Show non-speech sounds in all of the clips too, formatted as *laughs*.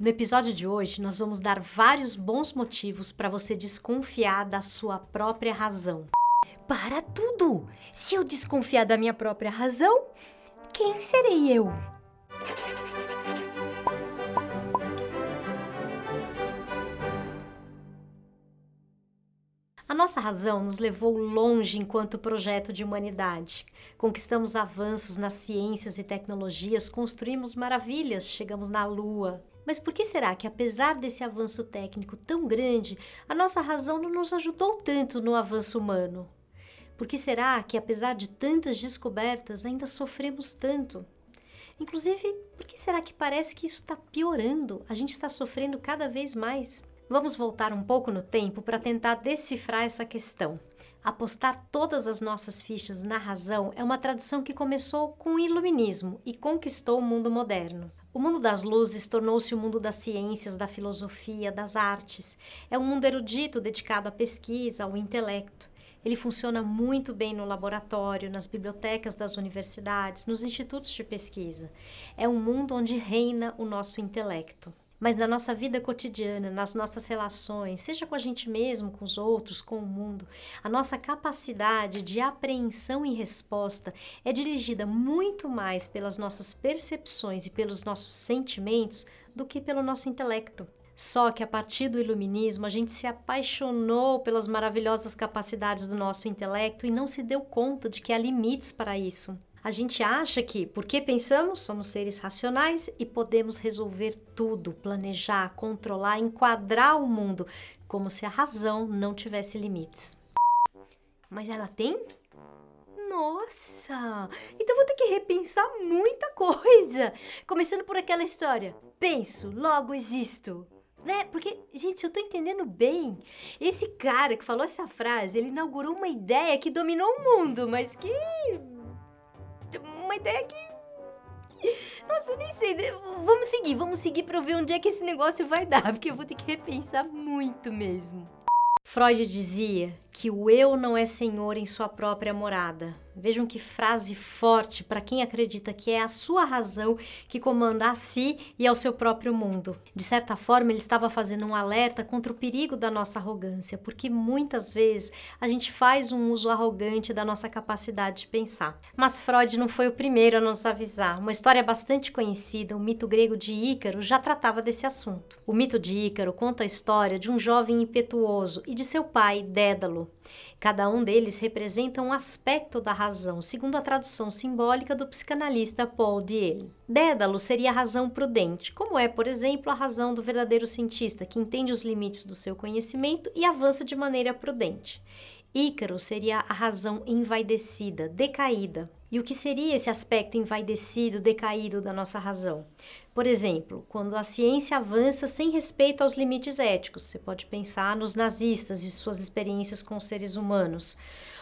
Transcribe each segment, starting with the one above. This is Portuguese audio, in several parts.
No episódio de hoje, nós vamos dar vários bons motivos para você desconfiar da sua própria razão. Para tudo! Se eu desconfiar da minha própria razão, quem serei eu? A nossa razão nos levou longe enquanto projeto de humanidade. Conquistamos avanços nas ciências e tecnologias, construímos maravilhas, chegamos na Lua. Mas por que será que, apesar desse avanço técnico tão grande, a nossa razão não nos ajudou tanto no avanço humano? Por que será que, apesar de tantas descobertas, ainda sofremos tanto? Inclusive, por que será que parece que isso está piorando? A gente está sofrendo cada vez mais. Vamos voltar um pouco no tempo para tentar decifrar essa questão. Apostar todas as nossas fichas na razão é uma tradição que começou com o iluminismo e conquistou o mundo moderno. O mundo das luzes tornou-se o mundo das ciências, da filosofia, das artes. É um mundo erudito dedicado à pesquisa, ao intelecto. Ele funciona muito bem no laboratório, nas bibliotecas das universidades, nos institutos de pesquisa. É um mundo onde reina o nosso intelecto mas na nossa vida cotidiana, nas nossas relações, seja com a gente mesmo, com os outros, com o mundo, a nossa capacidade de apreensão e resposta é dirigida muito mais pelas nossas percepções e pelos nossos sentimentos do que pelo nosso intelecto. Só que a partir do iluminismo, a gente se apaixonou pelas maravilhosas capacidades do nosso intelecto e não se deu conta de que há limites para isso. A gente acha que, porque pensamos, somos seres racionais e podemos resolver tudo, planejar, controlar, enquadrar o mundo, como se a razão não tivesse limites. Mas ela tem? Nossa! Então vou ter que repensar muita coisa. Começando por aquela história: penso, logo existo. Né? Porque, gente, se eu tô entendendo bem, esse cara que falou essa frase, ele inaugurou uma ideia que dominou o mundo, mas que uma ideia que. Nossa, nem sei. Vamos seguir, vamos seguir pra eu ver onde é que esse negócio vai dar, *laughs* porque eu vou ter que repensar muito mesmo. Freud dizia que o eu não é senhor em sua própria morada. Vejam que frase forte para quem acredita que é a sua razão que comanda a si e ao seu próprio mundo. De certa forma, ele estava fazendo um alerta contra o perigo da nossa arrogância, porque muitas vezes a gente faz um uso arrogante da nossa capacidade de pensar. Mas Freud não foi o primeiro a nos avisar. Uma história bastante conhecida, o mito grego de Ícaro, já tratava desse assunto. O mito de Ícaro conta a história de um jovem impetuoso e de seu pai, Dédalo Cada um deles representa um aspecto da razão, segundo a tradução simbólica do psicanalista Paul Diel. Dédalo seria a razão prudente, como é, por exemplo, a razão do verdadeiro cientista, que entende os limites do seu conhecimento e avança de maneira prudente. Ícaro seria a razão envaidecida, decaída. E o que seria esse aspecto envaidecido, decaído da nossa razão? Por exemplo, quando a ciência avança sem respeito aos limites éticos, você pode pensar nos nazistas e suas experiências com seres humanos,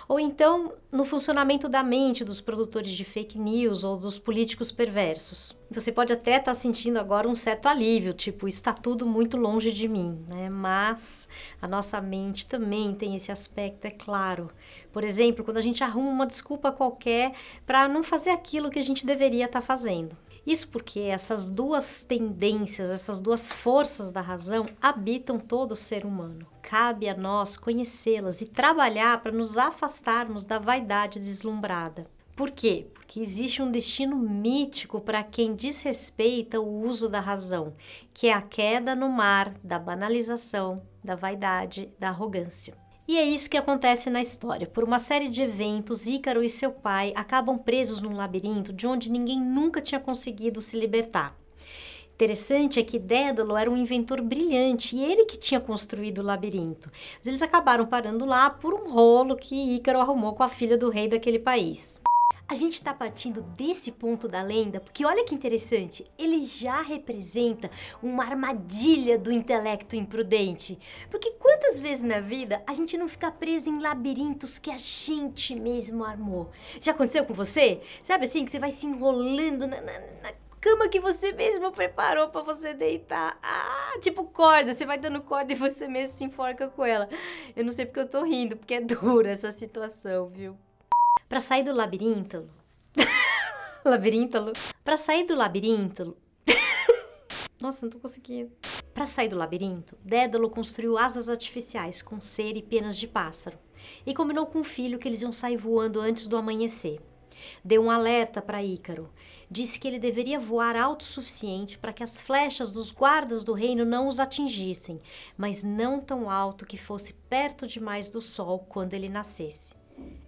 ou então no funcionamento da mente dos produtores de fake news ou dos políticos perversos. Você pode até estar tá sentindo agora um certo alívio, tipo, está tudo muito longe de mim, né? Mas a nossa mente também tem esse aspecto, é claro. Por exemplo, quando a gente arruma uma desculpa qualquer para não fazer aquilo que a gente deveria estar tá fazendo. Isso porque essas duas tendências, essas duas forças da razão habitam todo o ser humano. Cabe a nós conhecê-las e trabalhar para nos afastarmos da vaidade deslumbrada. Por quê? Porque existe um destino mítico para quem desrespeita o uso da razão, que é a queda no mar da banalização, da vaidade, da arrogância. E é isso que acontece na história. Por uma série de eventos, Ícaro e seu pai acabam presos num labirinto de onde ninguém nunca tinha conseguido se libertar. Interessante é que Dédalo era um inventor brilhante e ele que tinha construído o labirinto. Mas eles acabaram parando lá por um rolo que Ícaro arrumou com a filha do rei daquele país. A gente está partindo desse ponto da lenda porque olha que interessante, ele já representa uma armadilha do intelecto imprudente. Porque quantas vezes na vida a gente não fica preso em labirintos que a gente mesmo armou? Já aconteceu com você? Sabe assim, que você vai se enrolando na, na, na cama que você mesmo preparou para você deitar. Ah, tipo corda, você vai dando corda e você mesmo se enforca com ela. Eu não sei porque eu tô rindo, porque é dura essa situação, viu? Para sair do labirinto. *laughs* labirinto. Para sair do labirinto. *laughs* Nossa, não tô conseguindo. Para sair do labirinto, Dédalo construiu asas artificiais com cera e penas de pássaro e combinou com o filho que eles iam sair voando antes do amanhecer. Deu um alerta para Ícaro. Disse que ele deveria voar alto o suficiente para que as flechas dos guardas do reino não os atingissem, mas não tão alto que fosse perto demais do sol quando ele nascesse.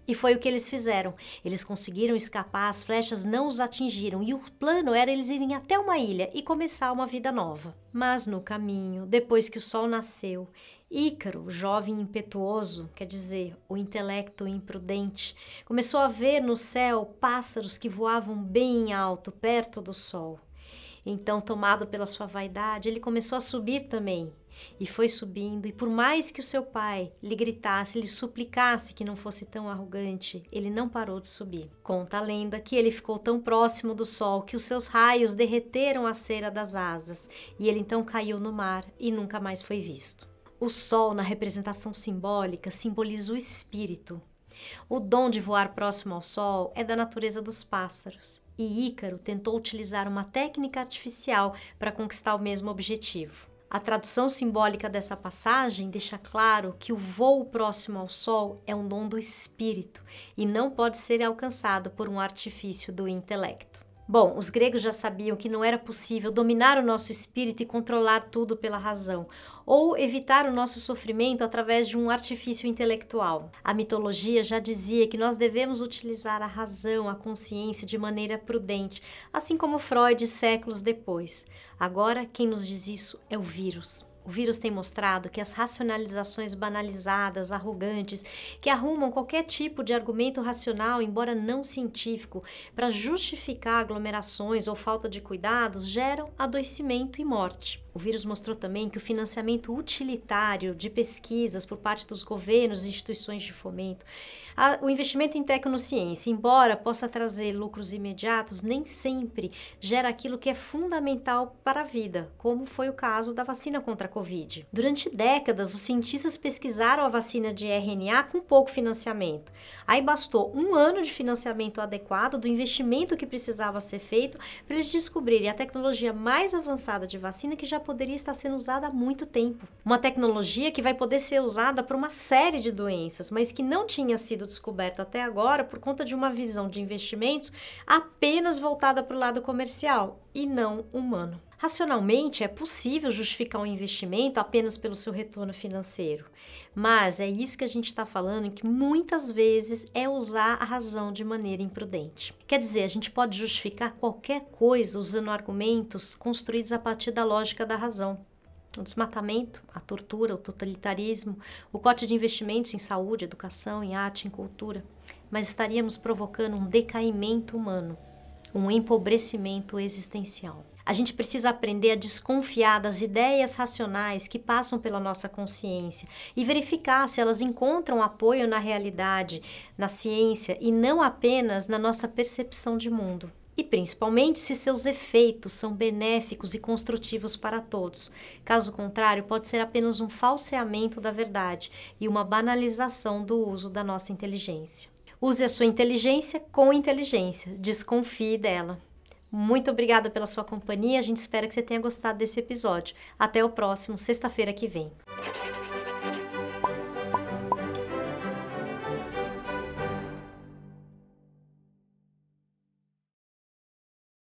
E foi o que eles fizeram. Eles conseguiram escapar, as flechas não os atingiram e o plano era eles irem até uma ilha e começar uma vida nova. Mas no caminho, depois que o sol nasceu, Ícaro, jovem impetuoso, quer dizer, o intelecto imprudente, começou a ver no céu pássaros que voavam bem alto, perto do sol. Então, tomado pela sua vaidade, ele começou a subir também. E foi subindo, e por mais que o seu pai lhe gritasse, lhe suplicasse que não fosse tão arrogante, ele não parou de subir. Conta a lenda que ele ficou tão próximo do sol que os seus raios derreteram a cera das asas, e ele então caiu no mar e nunca mais foi visto. O sol, na representação simbólica, simboliza o espírito. O dom de voar próximo ao sol é da natureza dos pássaros e Ícaro tentou utilizar uma técnica artificial para conquistar o mesmo objetivo. A tradução simbólica dessa passagem deixa claro que o voo próximo ao Sol é um dom do espírito e não pode ser alcançado por um artifício do intelecto. Bom, os gregos já sabiam que não era possível dominar o nosso espírito e controlar tudo pela razão, ou evitar o nosso sofrimento através de um artifício intelectual. A mitologia já dizia que nós devemos utilizar a razão, a consciência de maneira prudente, assim como Freud séculos depois. Agora, quem nos diz isso é o vírus. O vírus tem mostrado que as racionalizações banalizadas, arrogantes, que arrumam qualquer tipo de argumento racional, embora não científico, para justificar aglomerações ou falta de cuidados, geram adoecimento e morte. O vírus mostrou também que o financiamento utilitário de pesquisas por parte dos governos e instituições de fomento, a, o investimento em tecnociência, embora possa trazer lucros imediatos, nem sempre gera aquilo que é fundamental para a vida, como foi o caso da vacina contra a Covid. Durante décadas, os cientistas pesquisaram a vacina de RNA com pouco financiamento. Aí bastou um ano de financiamento adequado do investimento que precisava ser feito para eles descobrirem a tecnologia mais avançada de vacina que poderia estar sendo usada há muito tempo. Uma tecnologia que vai poder ser usada para uma série de doenças, mas que não tinha sido descoberta até agora por conta de uma visão de investimentos apenas voltada para o lado comercial e não humano. Racionalmente, é possível justificar um investimento apenas pelo seu retorno financeiro, mas é isso que a gente está falando, que muitas vezes é usar a razão de maneira imprudente. Quer dizer, a gente pode justificar qualquer coisa usando argumentos construídos a partir da lógica da razão. O desmatamento, a tortura, o totalitarismo, o corte de investimentos em saúde, educação, em arte, em cultura, mas estaríamos provocando um decaimento humano, um empobrecimento existencial. A gente precisa aprender a desconfiar das ideias racionais que passam pela nossa consciência e verificar se elas encontram apoio na realidade, na ciência e não apenas na nossa percepção de mundo. E principalmente se seus efeitos são benéficos e construtivos para todos. Caso contrário, pode ser apenas um falseamento da verdade e uma banalização do uso da nossa inteligência. Use a sua inteligência com inteligência, desconfie dela. Muito obrigada pela sua companhia. A gente espera que você tenha gostado desse episódio. Até o próximo, sexta-feira que vem.